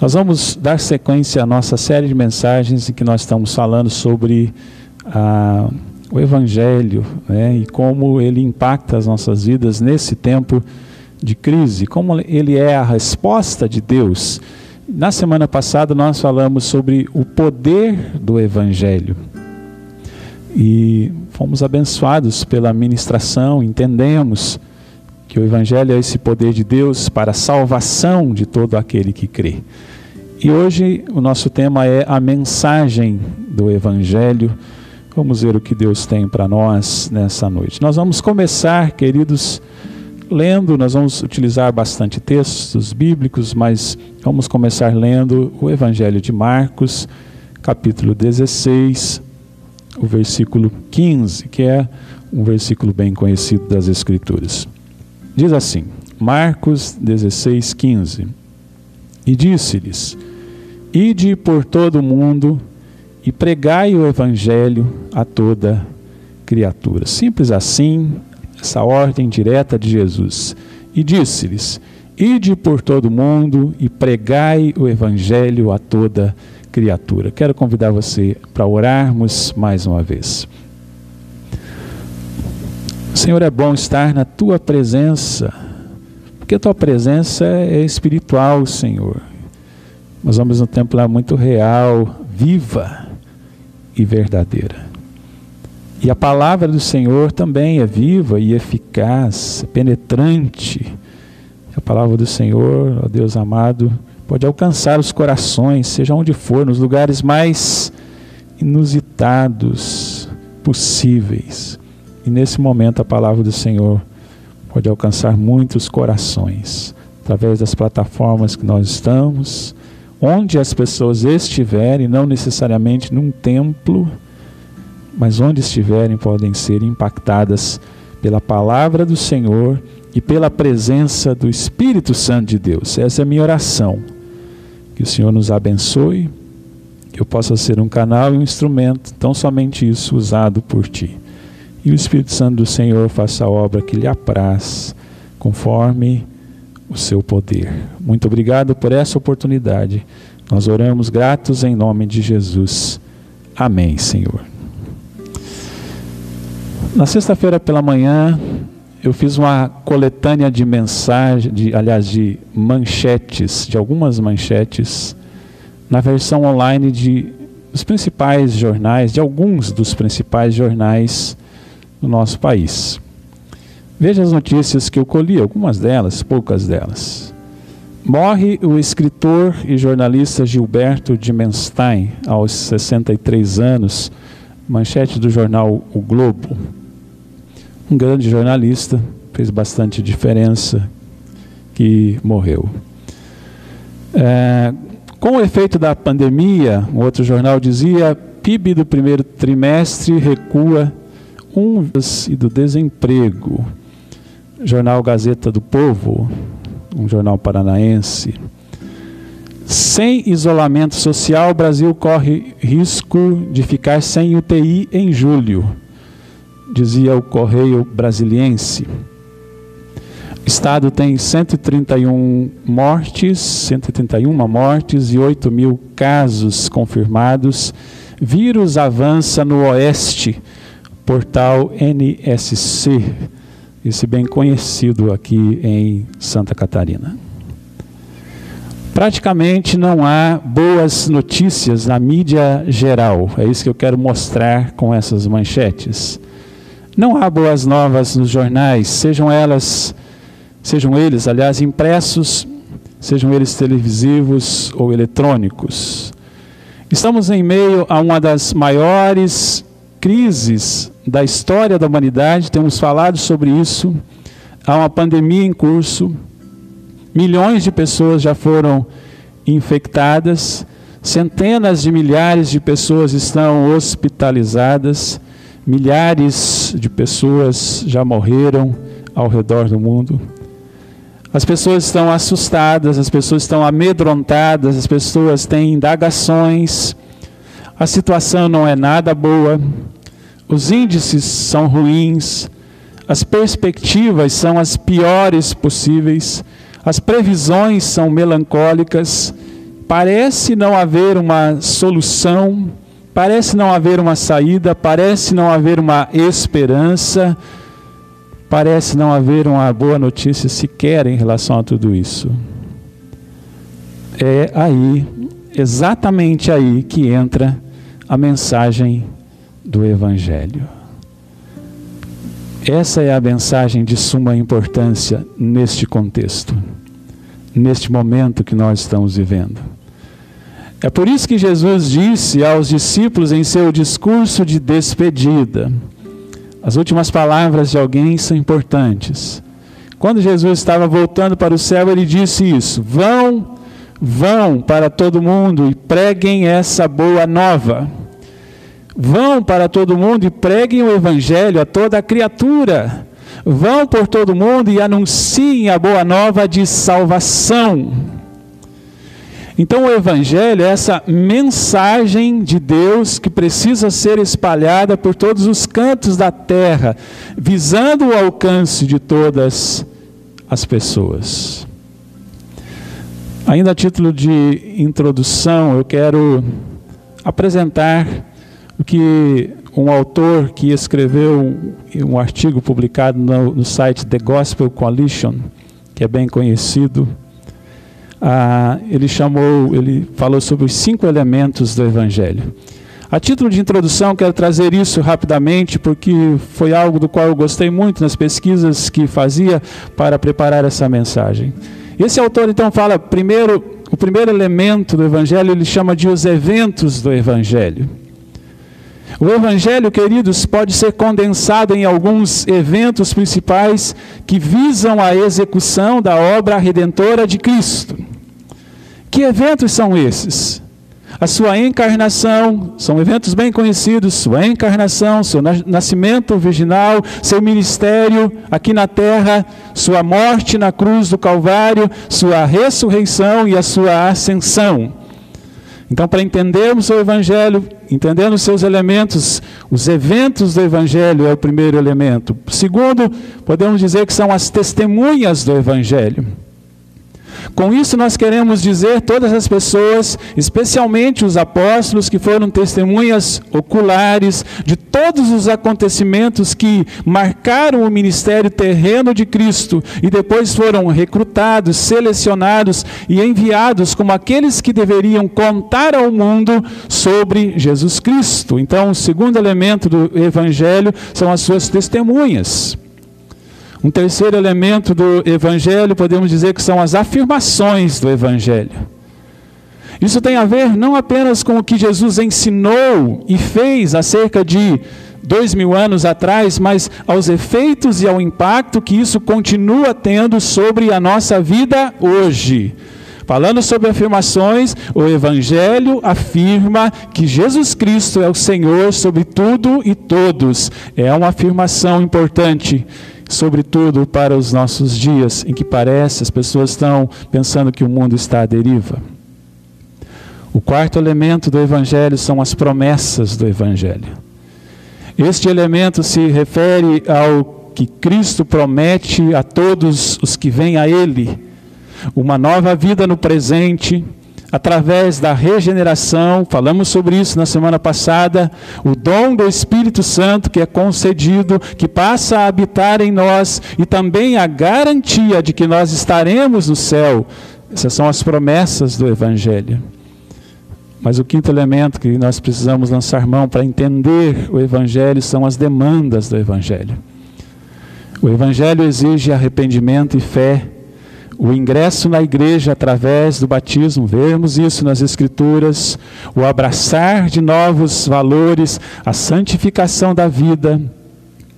Nós vamos dar sequência à nossa série de mensagens em que nós estamos falando sobre ah, o Evangelho né, e como ele impacta as nossas vidas nesse tempo de crise, como ele é a resposta de Deus. Na semana passada nós falamos sobre o poder do Evangelho e fomos abençoados pela ministração, entendemos que o Evangelho é esse poder de Deus para a salvação de todo aquele que crê. E hoje o nosso tema é a mensagem do Evangelho. Vamos ver o que Deus tem para nós nessa noite. Nós vamos começar, queridos, lendo, nós vamos utilizar bastante textos bíblicos, mas vamos começar lendo o Evangelho de Marcos, capítulo 16, o versículo 15, que é um versículo bem conhecido das Escrituras. Diz assim, Marcos 16, 15: E disse-lhes: Ide por todo o mundo e pregai o evangelho a toda criatura. Simples assim, essa ordem direta de Jesus. E disse-lhes: Ide por todo o mundo e pregai o evangelho a toda criatura. Quero convidar você para orarmos mais uma vez. Senhor, é bom estar na tua presença, porque a tua presença é espiritual, Senhor. Nós vamos no tempo lá muito real, viva e verdadeira. E a palavra do Senhor também é viva e eficaz, penetrante. A palavra do Senhor, ó Deus amado, pode alcançar os corações, seja onde for, nos lugares mais inusitados possíveis. E nesse momento a palavra do Senhor pode alcançar muitos corações através das plataformas que nós estamos, onde as pessoas estiverem, não necessariamente num templo, mas onde estiverem podem ser impactadas pela palavra do Senhor e pela presença do Espírito Santo de Deus. Essa é a minha oração. Que o Senhor nos abençoe, que eu possa ser um canal e um instrumento, tão somente isso usado por ti. E o Espírito Santo do Senhor faça a obra que lhe apraz, conforme o seu poder. Muito obrigado por essa oportunidade. Nós oramos gratos em nome de Jesus. Amém, Senhor. Na sexta-feira pela manhã, eu fiz uma coletânea de mensagens, de, aliás, de manchetes, de algumas manchetes, na versão online de dos principais jornais, de alguns dos principais jornais do nosso país. Veja as notícias que eu colhi, algumas delas, poucas delas. Morre o escritor e jornalista Gilberto Dimenstein, aos 63 anos, manchete do jornal O Globo. Um grande jornalista, fez bastante diferença, que morreu. É, com o efeito da pandemia, um outro jornal dizia, PIB do primeiro trimestre recua um e do desemprego. Jornal Gazeta do Povo, um jornal paranaense. Sem isolamento social, o Brasil corre risco de ficar sem UTI em julho, dizia o Correio Brasiliense. O estado tem 131 mortes, 131 mortes e 8 mil casos confirmados. Vírus avança no oeste, portal NSC esse bem conhecido aqui em Santa Catarina. Praticamente não há boas notícias na mídia geral, é isso que eu quero mostrar com essas manchetes. Não há boas novas nos jornais, sejam elas, sejam eles, aliás, impressos, sejam eles televisivos ou eletrônicos. Estamos em meio a uma das maiores crises da história da humanidade, temos falado sobre isso. Há uma pandemia em curso, milhões de pessoas já foram infectadas, centenas de milhares de pessoas estão hospitalizadas, milhares de pessoas já morreram ao redor do mundo. As pessoas estão assustadas, as pessoas estão amedrontadas, as pessoas têm indagações, a situação não é nada boa. Os índices são ruins, as perspectivas são as piores possíveis, as previsões são melancólicas. Parece não haver uma solução, parece não haver uma saída, parece não haver uma esperança, parece não haver uma boa notícia sequer em relação a tudo isso. É aí, exatamente aí, que entra a mensagem do Evangelho. Essa é a mensagem de suma importância neste contexto, neste momento que nós estamos vivendo. É por isso que Jesus disse aos discípulos em seu discurso de despedida: as últimas palavras de alguém são importantes. Quando Jesus estava voltando para o céu, ele disse isso: Vão, vão para todo mundo e preguem essa boa nova. Vão para todo mundo e preguem o evangelho a toda criatura. Vão por todo mundo e anunciem a boa nova de salvação. Então, o Evangelho é essa mensagem de Deus que precisa ser espalhada por todos os cantos da terra, visando o alcance de todas as pessoas. Ainda a título de introdução, eu quero apresentar o que um autor que escreveu um artigo publicado no, no site The Gospel Coalition, que é bem conhecido, ah, ele chamou, ele falou sobre os cinco elementos do Evangelho. A título de introdução, quero trazer isso rapidamente, porque foi algo do qual eu gostei muito nas pesquisas que fazia para preparar essa mensagem. Esse autor então fala primeiro, o primeiro elemento do Evangelho, ele chama de os eventos do Evangelho. O Evangelho, queridos, pode ser condensado em alguns eventos principais que visam a execução da obra redentora de Cristo. Que eventos são esses? A sua encarnação, são eventos bem conhecidos, sua encarnação, seu nascimento virginal, seu ministério aqui na terra, sua morte na cruz do Calvário, sua ressurreição e a sua ascensão. Então, para entendermos o Evangelho, entendendo os seus elementos, os eventos do Evangelho é o primeiro elemento. Segundo, podemos dizer que são as testemunhas do Evangelho. Com isso, nós queremos dizer todas as pessoas, especialmente os apóstolos, que foram testemunhas oculares de todos os acontecimentos que marcaram o ministério terreno de Cristo e depois foram recrutados, selecionados e enviados como aqueles que deveriam contar ao mundo sobre Jesus Cristo. Então, o segundo elemento do Evangelho são as suas testemunhas. Um terceiro elemento do Evangelho, podemos dizer que são as afirmações do Evangelho. Isso tem a ver não apenas com o que Jesus ensinou e fez há cerca de dois mil anos atrás, mas aos efeitos e ao impacto que isso continua tendo sobre a nossa vida hoje. Falando sobre afirmações, o Evangelho afirma que Jesus Cristo é o Senhor sobre tudo e todos. É uma afirmação importante sobretudo para os nossos dias, em que parece as pessoas estão pensando que o mundo está à deriva. O quarto elemento do Evangelho são as promessas do Evangelho. Este elemento se refere ao que Cristo promete a todos os que vêm a Ele: uma nova vida no presente através da regeneração, falamos sobre isso na semana passada, o dom do Espírito Santo que é concedido, que passa a habitar em nós e também a garantia de que nós estaremos no céu. Essas são as promessas do Evangelho. Mas o quinto elemento que nós precisamos lançar mão para entender o Evangelho são as demandas do Evangelho. O Evangelho exige arrependimento e fé o ingresso na igreja através do batismo, vemos isso nas Escrituras, o abraçar de novos valores, a santificação da vida,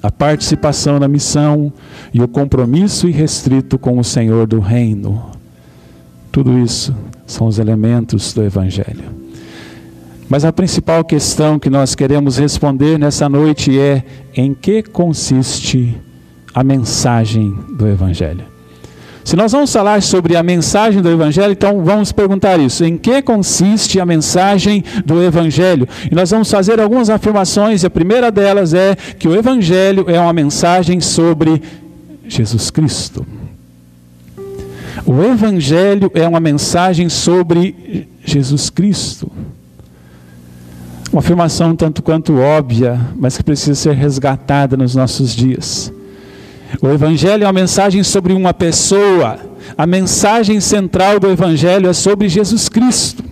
a participação na missão e o compromisso irrestrito com o Senhor do Reino. Tudo isso são os elementos do Evangelho. Mas a principal questão que nós queremos responder nessa noite é: em que consiste a mensagem do Evangelho? Se nós vamos falar sobre a mensagem do Evangelho, então vamos perguntar isso: em que consiste a mensagem do Evangelho? E nós vamos fazer algumas afirmações, e a primeira delas é que o Evangelho é uma mensagem sobre Jesus Cristo. O Evangelho é uma mensagem sobre Jesus Cristo. Uma afirmação tanto quanto óbvia, mas que precisa ser resgatada nos nossos dias. O Evangelho é uma mensagem sobre uma pessoa. A mensagem central do Evangelho é sobre Jesus Cristo.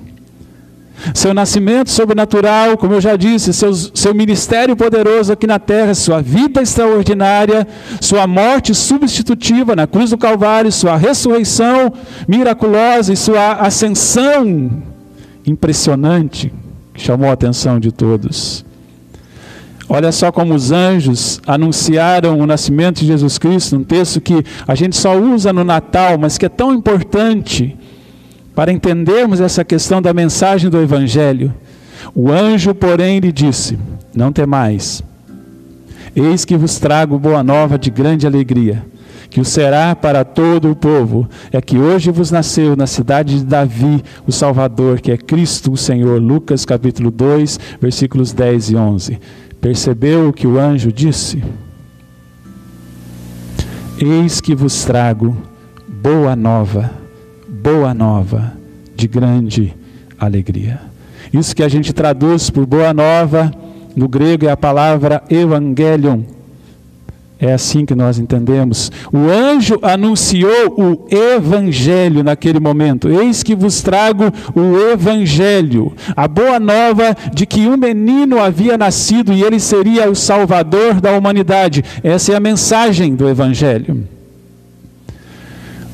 Seu nascimento sobrenatural, como eu já disse, seu, seu ministério poderoso aqui na terra, sua vida extraordinária, sua morte substitutiva na cruz do Calvário, sua ressurreição miraculosa e sua ascensão impressionante, que chamou a atenção de todos. Olha só como os anjos anunciaram o nascimento de Jesus Cristo, um texto que a gente só usa no Natal, mas que é tão importante para entendermos essa questão da mensagem do Evangelho. O anjo, porém, lhe disse: Não temais, eis que vos trago boa nova de grande alegria, que o será para todo o povo. É que hoje vos nasceu na cidade de Davi o Salvador, que é Cristo o Senhor. Lucas capítulo 2, versículos 10 e 11. Percebeu o que o anjo disse? Eis que vos trago boa nova, boa nova de grande alegria. Isso que a gente traduz por boa nova no grego é a palavra evangelion, é assim que nós entendemos. O anjo anunciou o evangelho naquele momento. Eis que vos trago o evangelho, a boa nova de que um menino havia nascido e ele seria o salvador da humanidade. Essa é a mensagem do evangelho.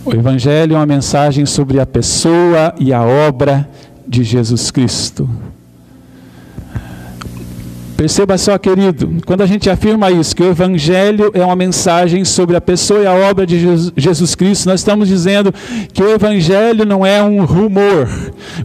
O evangelho é uma mensagem sobre a pessoa e a obra de Jesus Cristo. Perceba só, querido, quando a gente afirma isso, que o Evangelho é uma mensagem sobre a pessoa e a obra de Jesus Cristo, nós estamos dizendo que o Evangelho não é um rumor,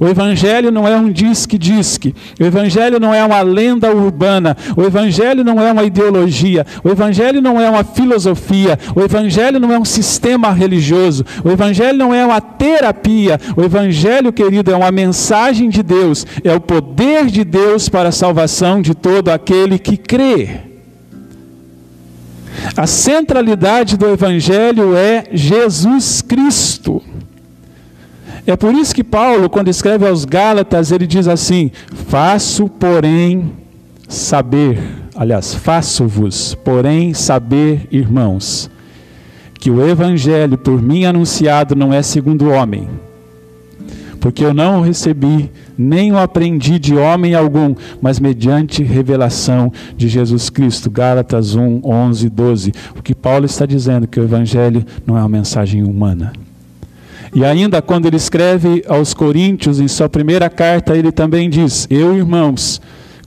o Evangelho não é um disque-disque, o Evangelho não é uma lenda urbana, o Evangelho não é uma ideologia, o Evangelho não é uma filosofia, o Evangelho não é um sistema religioso, o Evangelho não é uma terapia, o Evangelho, querido, é uma mensagem de Deus, é o poder de Deus para a salvação de todos todo aquele que crê. A centralidade do Evangelho é Jesus Cristo. É por isso que Paulo, quando escreve aos Gálatas, ele diz assim: Faço, porém, saber, aliás, faço-vos, porém, saber, irmãos, que o Evangelho por mim anunciado não é segundo o homem porque eu não o recebi, nem o aprendi de homem algum, mas mediante revelação de Jesus Cristo. Gálatas 1, 11, 12. O que Paulo está dizendo que o Evangelho não é uma mensagem humana. E ainda quando ele escreve aos Coríntios, em sua primeira carta, ele também diz: Eu, irmãos,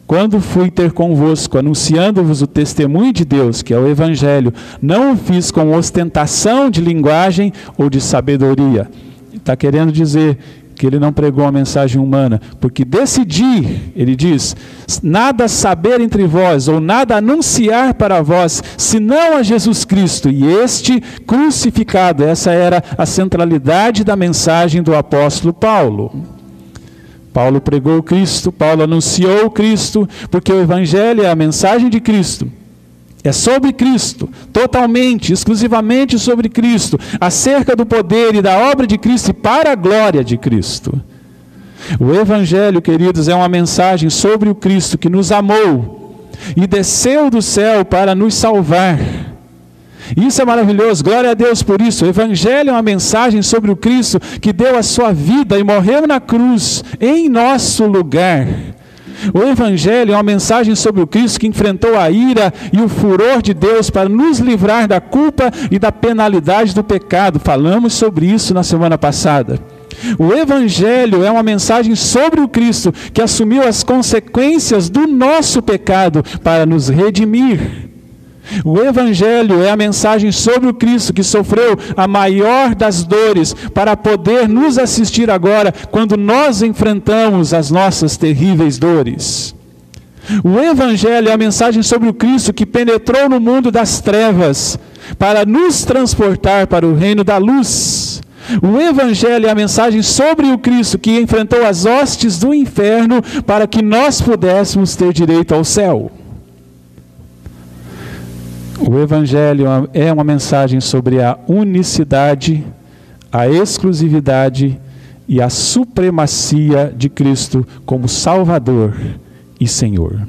quando fui ter convosco, anunciando-vos o testemunho de Deus, que é o Evangelho, não o fiz com ostentação de linguagem ou de sabedoria. Está querendo dizer que ele não pregou a mensagem humana, porque decidir, ele diz, nada saber entre vós, ou nada anunciar para vós, senão a Jesus Cristo e este crucificado. Essa era a centralidade da mensagem do apóstolo Paulo. Paulo pregou Cristo, Paulo anunciou Cristo, porque o Evangelho é a mensagem de Cristo. É sobre Cristo, totalmente, exclusivamente sobre Cristo, acerca do poder e da obra de Cristo e para a glória de Cristo. O Evangelho, queridos, é uma mensagem sobre o Cristo que nos amou e desceu do céu para nos salvar. Isso é maravilhoso, glória a Deus por isso. O Evangelho é uma mensagem sobre o Cristo que deu a sua vida e morreu na cruz em nosso lugar o Evangelho é uma mensagem sobre o Cristo que enfrentou a ira e o furor de Deus para nos livrar da culpa e da penalidade do pecado. Falamos sobre isso na semana passada. O Evangelho é uma mensagem sobre o Cristo que assumiu as consequências do nosso pecado para nos redimir. O Evangelho é a mensagem sobre o Cristo que sofreu a maior das dores para poder nos assistir agora quando nós enfrentamos as nossas terríveis dores. O Evangelho é a mensagem sobre o Cristo que penetrou no mundo das trevas para nos transportar para o reino da luz. O Evangelho é a mensagem sobre o Cristo que enfrentou as hostes do inferno para que nós pudéssemos ter direito ao céu. O Evangelho é uma mensagem sobre a unicidade, a exclusividade e a supremacia de Cristo como Salvador e Senhor.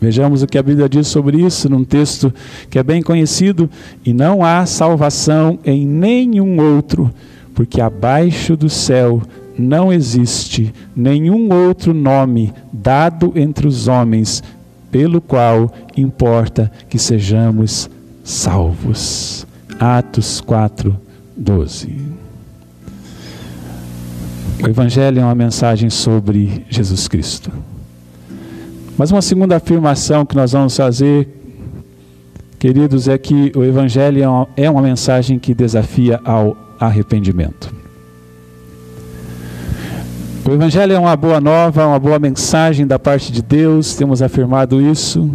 Vejamos o que a Bíblia diz sobre isso num texto que é bem conhecido: e não há salvação em nenhum outro, porque abaixo do céu não existe nenhum outro nome dado entre os homens pelo qual importa que sejamos salvos. Atos 4, 12. O Evangelho é uma mensagem sobre Jesus Cristo. Mas uma segunda afirmação que nós vamos fazer, queridos, é que o Evangelho é uma, é uma mensagem que desafia ao arrependimento. O Evangelho é uma boa nova, uma boa mensagem da parte de Deus, temos afirmado isso.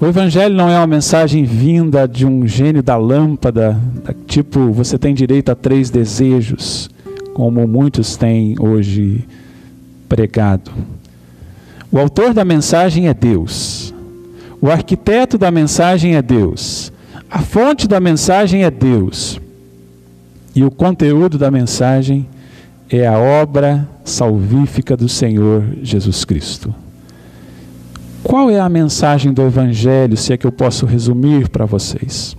O Evangelho não é uma mensagem vinda de um gênio da lâmpada, tipo, você tem direito a três desejos, como muitos têm hoje pregado. O autor da mensagem é Deus. O arquiteto da mensagem é Deus. A fonte da mensagem é Deus. E o conteúdo da mensagem é a obra salvífica do Senhor Jesus Cristo. Qual é a mensagem do Evangelho, se é que eu posso resumir para vocês?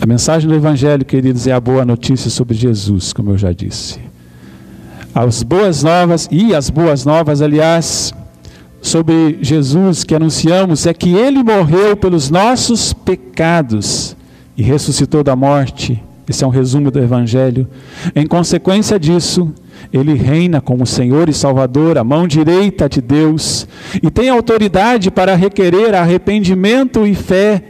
A mensagem do Evangelho, queridos, é a boa notícia sobre Jesus, como eu já disse. As boas novas, e as boas novas, aliás, sobre Jesus que anunciamos é que ele morreu pelos nossos pecados e ressuscitou da morte. Esse é um resumo do Evangelho. Em consequência disso, ele reina como Senhor e Salvador, a mão direita de Deus, e tem autoridade para requerer arrependimento e fé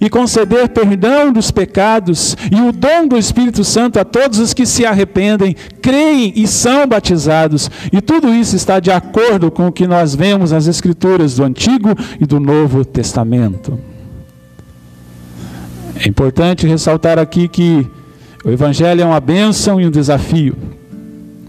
e conceder perdão dos pecados e o dom do Espírito Santo a todos os que se arrependem, creem e são batizados. E tudo isso está de acordo com o que nós vemos nas Escrituras do Antigo e do Novo Testamento. É importante ressaltar aqui que o Evangelho é uma bênção e um desafio.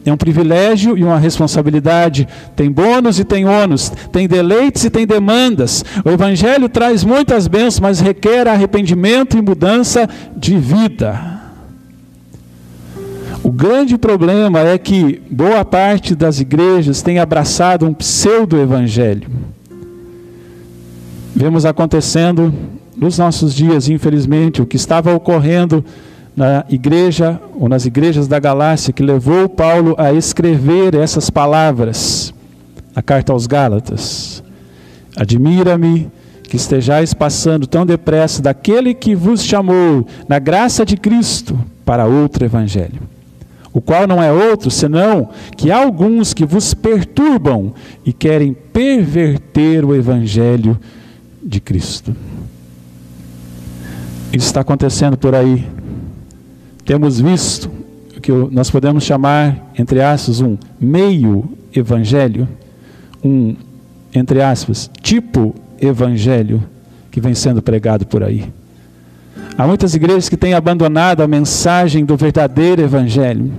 É um privilégio e uma responsabilidade. Tem bônus e tem ônus. Tem deleites e tem demandas. O Evangelho traz muitas bênçãos, mas requer arrependimento e mudança de vida. O grande problema é que boa parte das igrejas tem abraçado um pseudo-evangelho. Vemos acontecendo nos nossos dias, infelizmente, o que estava ocorrendo na igreja ou nas igrejas da Galácia que levou Paulo a escrever essas palavras, a carta aos Gálatas. Admira-me que estejais passando tão depressa daquele que vos chamou na graça de Cristo para outro evangelho, o qual não é outro senão que há alguns que vos perturbam e querem perverter o evangelho de Cristo. Isso está acontecendo por aí temos visto o que nós podemos chamar, entre aspas, um meio evangelho, um, entre aspas, tipo evangelho que vem sendo pregado por aí. Há muitas igrejas que têm abandonado a mensagem do verdadeiro evangelho.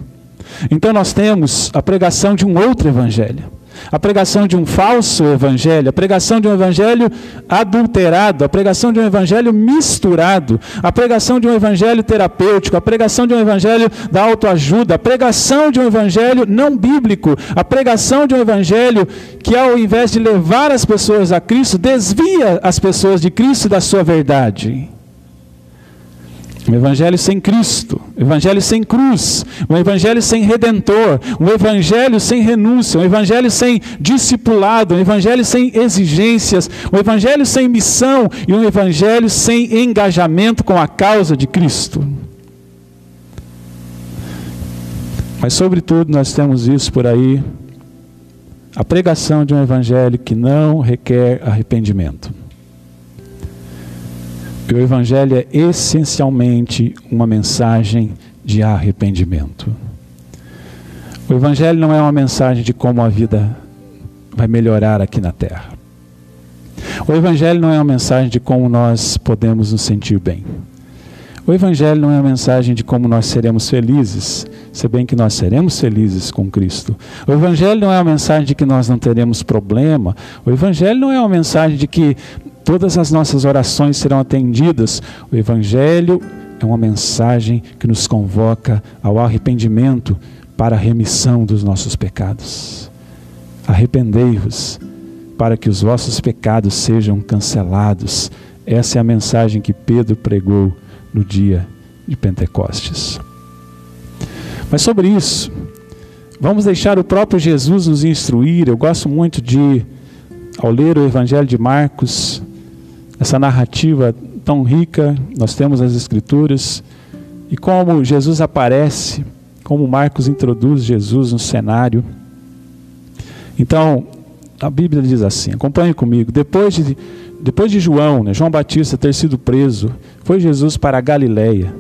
Então nós temos a pregação de um outro evangelho a pregação de um falso evangelho, a pregação de um evangelho adulterado, a pregação de um evangelho misturado, a pregação de um evangelho terapêutico, a pregação de um evangelho da autoajuda, a pregação de um evangelho não bíblico, a pregação de um evangelho que, ao invés de levar as pessoas a Cristo, desvia as pessoas de Cristo e da sua verdade. Um evangelho sem Cristo, um evangelho sem cruz, um evangelho sem redentor, um evangelho sem renúncia, um evangelho sem discipulado, um evangelho sem exigências, um evangelho sem missão e um evangelho sem engajamento com a causa de Cristo. Mas, sobretudo, nós temos isso por aí, a pregação de um evangelho que não requer arrependimento. O Evangelho é essencialmente uma mensagem de arrependimento. O Evangelho não é uma mensagem de como a vida vai melhorar aqui na terra. O Evangelho não é uma mensagem de como nós podemos nos sentir bem. O Evangelho não é uma mensagem de como nós seremos felizes, se bem que nós seremos felizes com Cristo. O Evangelho não é uma mensagem de que nós não teremos problema. O Evangelho não é uma mensagem de que todas as nossas orações serão atendidas. O Evangelho é uma mensagem que nos convoca ao arrependimento para a remissão dos nossos pecados. Arrependei-vos para que os vossos pecados sejam cancelados. Essa é a mensagem que Pedro pregou no dia de Pentecostes. Mas sobre isso, vamos deixar o próprio Jesus nos instruir. Eu gosto muito de, ao ler o Evangelho de Marcos, essa narrativa tão rica, nós temos as Escrituras, e como Jesus aparece, como Marcos introduz Jesus no cenário. Então, a Bíblia diz assim: acompanhe comigo. Depois de, depois de João, né, João Batista ter sido preso, foi Jesus para a Galileia.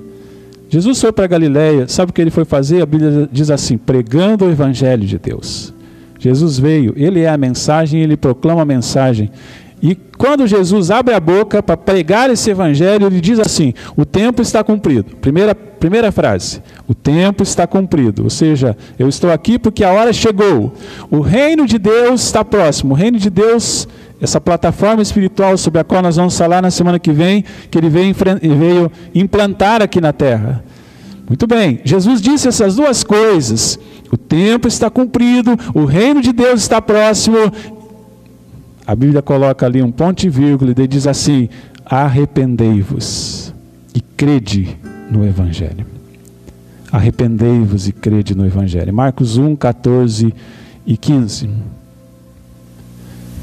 Jesus foi para a Galileia, sabe o que ele foi fazer? A Bíblia diz assim: pregando o Evangelho de Deus. Jesus veio, ele é a mensagem, ele proclama a mensagem. E quando Jesus abre a boca para pregar esse evangelho, ele diz assim: o tempo está cumprido. Primeira, primeira frase: o tempo está cumprido. Ou seja, eu estou aqui porque a hora chegou. O reino de Deus está próximo. O reino de Deus, essa plataforma espiritual sobre a qual nós vamos falar na semana que vem, que ele veio, veio implantar aqui na terra. Muito bem, Jesus disse essas duas coisas. O tempo está cumprido, o reino de Deus está próximo a Bíblia coloca ali um ponto e vírgula e diz assim: arrependei-vos e crede no Evangelho. Arrependei-vos e crede no Evangelho. Marcos 1, 14 e 15.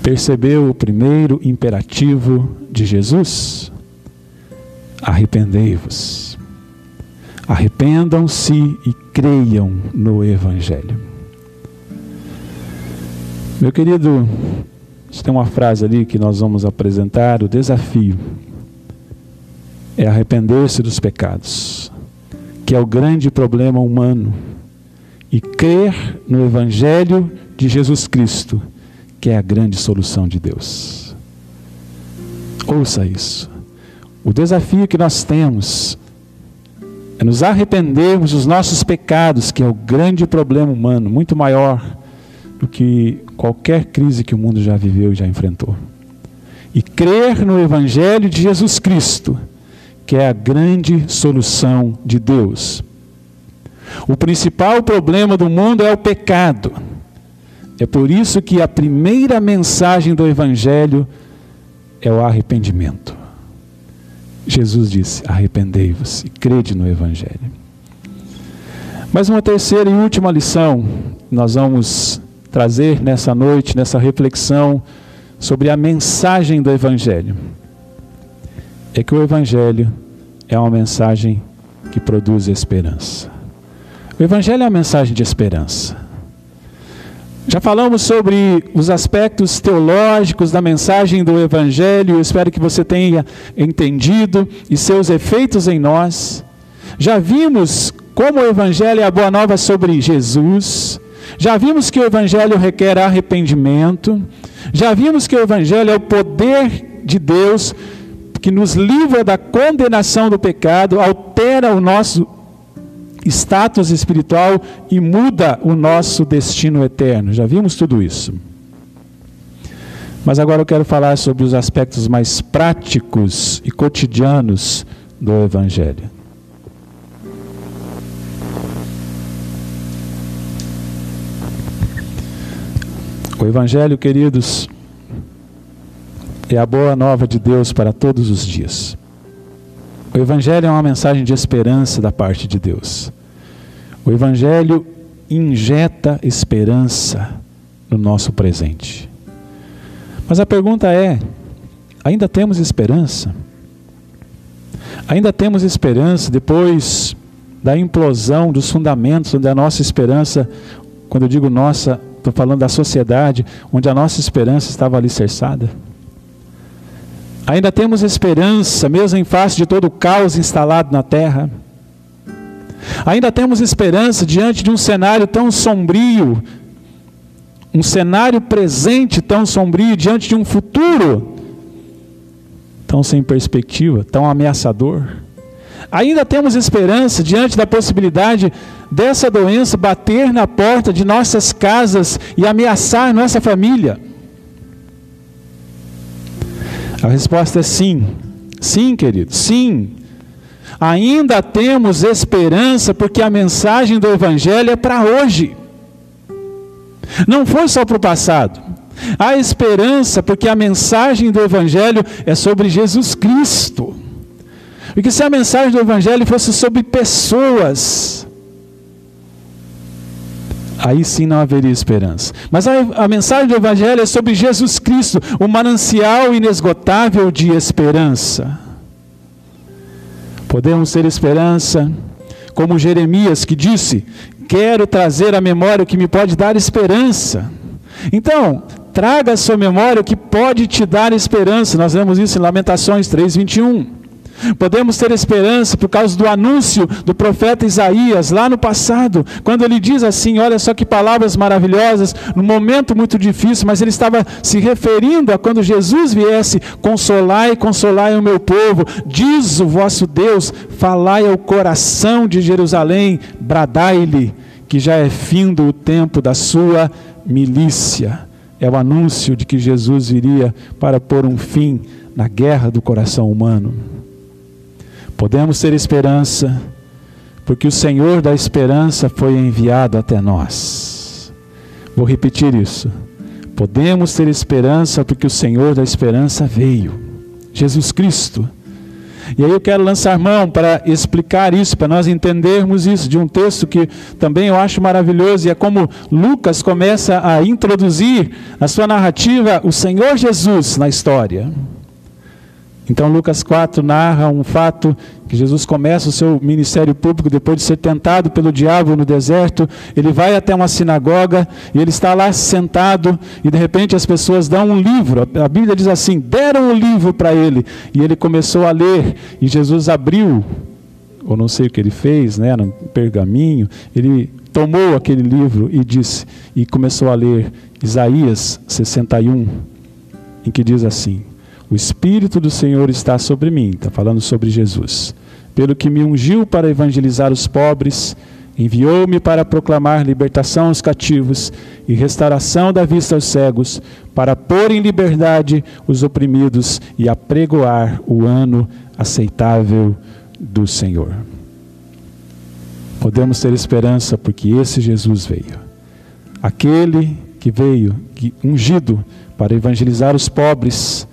Percebeu o primeiro imperativo de Jesus? Arrependei-vos. Arrependam-se e creiam no Evangelho. Meu querido, tem uma frase ali que nós vamos apresentar: o desafio é arrepender-se dos pecados, que é o grande problema humano, e crer no Evangelho de Jesus Cristo, que é a grande solução de Deus. Ouça isso. O desafio que nós temos é nos arrependermos dos nossos pecados, que é o grande problema humano, muito maior do que qualquer crise que o mundo já viveu e já enfrentou. E crer no Evangelho de Jesus Cristo, que é a grande solução de Deus. O principal problema do mundo é o pecado. É por isso que a primeira mensagem do Evangelho é o arrependimento. Jesus disse: arrependei-vos e crede no Evangelho. Mas uma terceira e última lição, nós vamos trazer nessa noite, nessa reflexão sobre a mensagem do Evangelho. É que o Evangelho é uma mensagem que produz esperança. O Evangelho é uma mensagem de esperança. Já falamos sobre os aspectos teológicos da mensagem do Evangelho, espero que você tenha entendido e seus efeitos em nós. Já vimos como o Evangelho é a boa nova sobre Jesus, já vimos que o Evangelho requer arrependimento, já vimos que o Evangelho é o poder de Deus que nos livra da condenação do pecado, altera o nosso status espiritual e muda o nosso destino eterno. Já vimos tudo isso. Mas agora eu quero falar sobre os aspectos mais práticos e cotidianos do Evangelho. O Evangelho, queridos, é a boa nova de Deus para todos os dias. O Evangelho é uma mensagem de esperança da parte de Deus. O Evangelho injeta esperança no nosso presente. Mas a pergunta é: ainda temos esperança? Ainda temos esperança depois da implosão dos fundamentos onde a nossa esperança, quando eu digo nossa, Estou falando da sociedade onde a nossa esperança estava alicerçada. Ainda temos esperança, mesmo em face de todo o caos instalado na terra. Ainda temos esperança diante de um cenário tão sombrio, um cenário presente tão sombrio, diante de um futuro tão sem perspectiva, tão ameaçador. Ainda temos esperança diante da possibilidade dessa doença bater na porta de nossas casas e ameaçar nossa família? A resposta é sim. Sim, querido, sim. ainda temos esperança porque a mensagem do Evangelho é para hoje. Não foi só para o passado. Há esperança porque a mensagem do Evangelho é sobre Jesus Cristo. Porque se a mensagem do Evangelho fosse sobre pessoas, aí sim não haveria esperança. Mas a, a, mensagem do Evangelho é sobre Jesus Cristo, o manancial inesgotável de esperança. Podemos ter esperança, como Jeremias que disse: Quero trazer à memória o que me pode dar esperança. Então, traga à sua memória o que pode te dar esperança. Nós vemos isso em Lamentações 3:21. Podemos ter esperança por causa do anúncio do profeta Isaías lá no passado, quando ele diz assim: olha só que palavras maravilhosas, num momento muito difícil, mas ele estava se referindo a quando Jesus viesse: consolai, consolai o meu povo, diz o vosso Deus, falai ao coração de Jerusalém, bradai-lhe, que já é findo o tempo da sua milícia. É o anúncio de que Jesus viria para pôr um fim na guerra do coração humano. Podemos ter esperança, porque o Senhor da esperança foi enviado até nós. Vou repetir isso. Podemos ter esperança, porque o Senhor da esperança veio, Jesus Cristo. E aí eu quero lançar mão para explicar isso, para nós entendermos isso, de um texto que também eu acho maravilhoso, e é como Lucas começa a introduzir a sua narrativa o Senhor Jesus na história. Então, Lucas 4 narra um fato que Jesus começa o seu ministério público depois de ser tentado pelo diabo no deserto. Ele vai até uma sinagoga e ele está lá sentado e de repente as pessoas dão um livro. A Bíblia diz assim: deram um livro para ele e ele começou a ler. E Jesus abriu, ou não sei o que ele fez, né, no pergaminho. Ele tomou aquele livro e disse e começou a ler Isaías 61, em que diz assim: o Espírito do Senhor está sobre mim, está falando sobre Jesus. Pelo que me ungiu para evangelizar os pobres, enviou-me para proclamar libertação aos cativos e restauração da vista aos cegos, para pôr em liberdade os oprimidos e apregoar o ano aceitável do Senhor. Podemos ter esperança porque esse Jesus veio. Aquele que veio, que, ungido para evangelizar os pobres,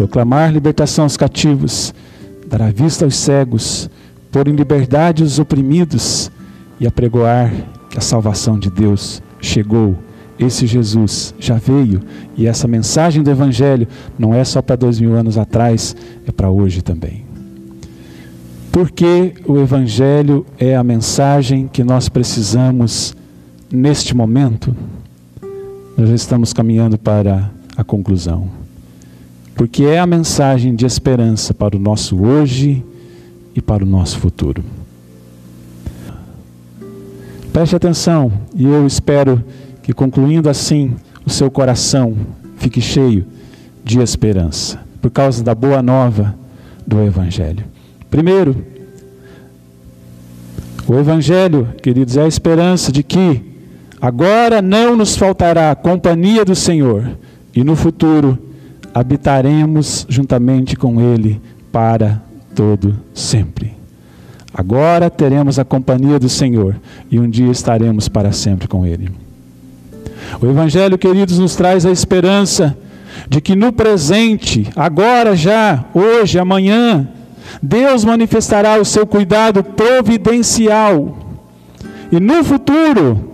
proclamar libertação aos cativos, dar a vista aos cegos, pôr em liberdade os oprimidos e apregoar que a salvação de Deus chegou. Esse Jesus já veio e essa mensagem do Evangelho não é só para dois mil anos atrás, é para hoje também. Porque o Evangelho é a mensagem que nós precisamos neste momento. Nós já estamos caminhando para a conclusão porque é a mensagem de esperança para o nosso hoje e para o nosso futuro. Preste atenção, e eu espero que concluindo assim, o seu coração fique cheio de esperança, por causa da boa nova do Evangelho. Primeiro, o Evangelho, queridos, é a esperança de que agora não nos faltará a companhia do Senhor e no futuro habitaremos juntamente com Ele para todo sempre. Agora teremos a companhia do Senhor e um dia estaremos para sempre com Ele. O Evangelho, queridos, nos traz a esperança de que no presente, agora já, hoje, amanhã, Deus manifestará o seu cuidado providencial e no futuro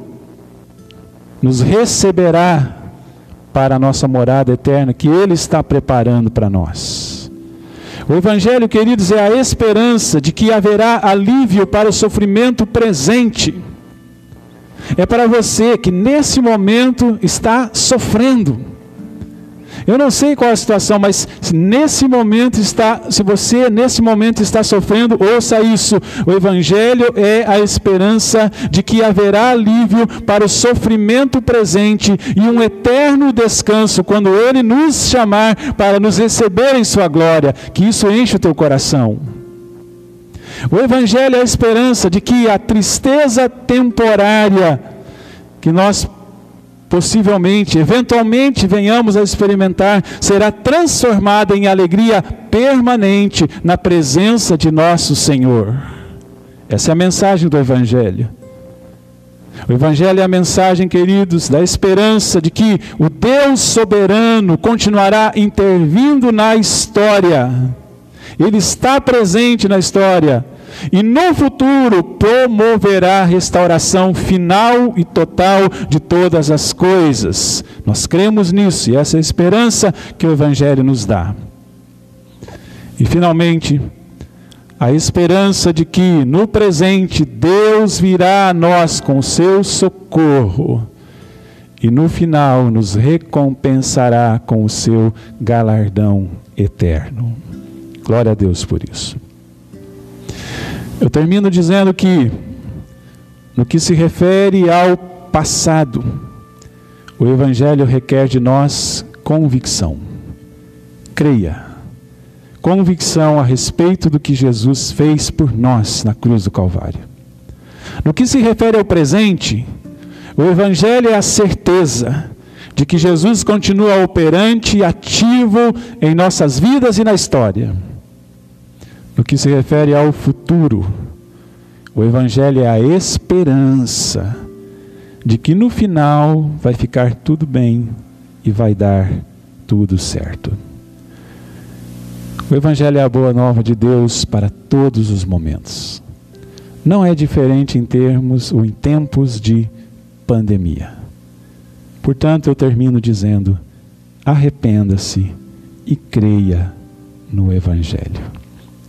nos receberá para a nossa morada eterna que Ele está preparando para nós. O Evangelho, queridos, é a esperança de que haverá alívio para o sofrimento presente. É para você que nesse momento está sofrendo eu não sei qual é a situação, mas nesse momento está, se você nesse momento está sofrendo, ouça isso. O evangelho é a esperança de que haverá alívio para o sofrimento presente e um eterno descanso quando ele nos chamar para nos receber em sua glória. Que isso enche o teu coração. O evangelho é a esperança de que a tristeza temporária que nós possivelmente, eventualmente venhamos a experimentar, será transformada em alegria permanente na presença de nosso Senhor. Essa é a mensagem do Evangelho. O Evangelho é a mensagem, queridos, da esperança de que o Deus soberano continuará intervindo na história. Ele está presente na história e no futuro promoverá a restauração final e total de todas as coisas. Nós cremos nisso e essa é a esperança que o Evangelho nos dá. E finalmente, a esperança de que no presente Deus virá a nós com seu socorro e no final nos recompensará com o seu galardão eterno. Glória a Deus por isso. Eu termino dizendo que, no que se refere ao passado, o Evangelho requer de nós convicção. Creia. Convicção a respeito do que Jesus fez por nós na cruz do Calvário. No que se refere ao presente, o Evangelho é a certeza de que Jesus continua operante e ativo em nossas vidas e na história. No que se refere ao futuro, o Evangelho é a esperança de que no final vai ficar tudo bem e vai dar tudo certo. O Evangelho é a boa nova de Deus para todos os momentos. Não é diferente em termos ou em tempos de pandemia. Portanto, eu termino dizendo: arrependa-se e creia no Evangelho.